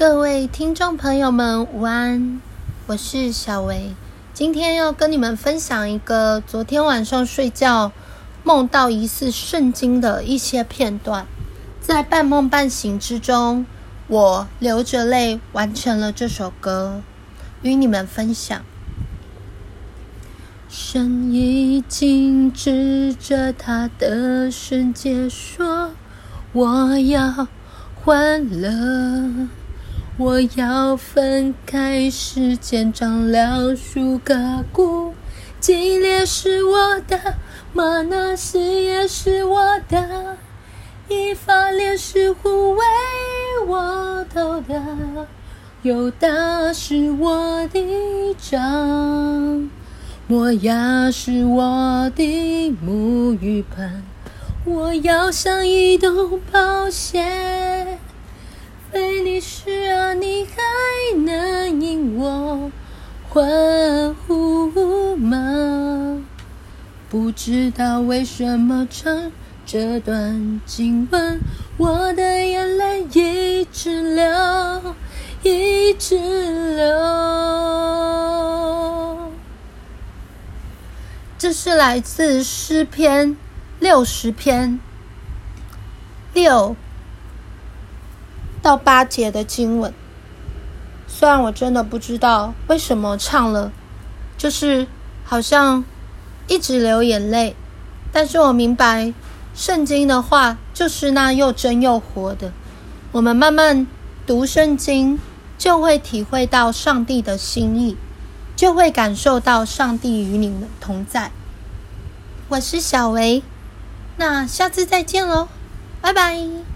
各位听众朋友们，午安！我是小维，今天要跟你们分享一个昨天晚上睡觉梦到疑似圣经的一些片段。在半梦半醒之中，我流着泪完成了这首歌，与你们分享。神已经指着他的圣洁说：“我要欢乐。”我要分开时间，长了树根骨，基列是我的，玛拿西也是我的，以法莲是护卫我头的，有大是我的掌，磨牙是我的牧育盆，我要像以东宝血。欢呼吗？不知道为什么唱这段经文，我的眼泪一直流，一直流。这是来自诗篇六十篇六。到八节的经文，虽然我真的不知道为什么唱了，就是好像一直流眼泪，但是我明白圣经的话就是那又真又活的。我们慢慢读圣经，就会体会到上帝的心意，就会感受到上帝与你们同在。我是小维，那下次再见喽，拜拜。